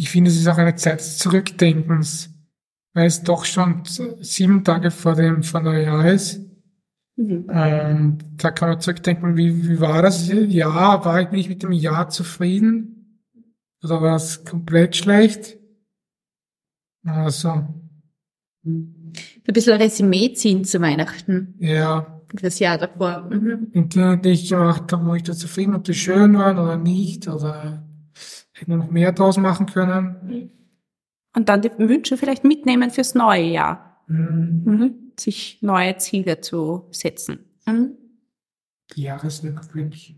ich finde, es ist auch eine Zeit des Zurückdenkens, weil es doch schon sieben Tage vor dem, vor Neujahr ist. Mhm. Ähm, da kann man zurückdenken, wie, wie war das Jahr? War ich nicht mit dem Jahr zufrieden? Oder war es komplett schlecht? Also. Ein bisschen Resümee ziehen zu Weihnachten. Ja. Das Jahr davor. Mhm. Und die, die ich gemacht habe, wo ich da zufrieden, ob die schön waren oder nicht, oder hätte noch mehr draus machen können. Und dann die Wünsche vielleicht mitnehmen fürs neue Jahr. Mhm. Mhm. Sich neue Ziele zu setzen. Mhm. Jahresrückblick.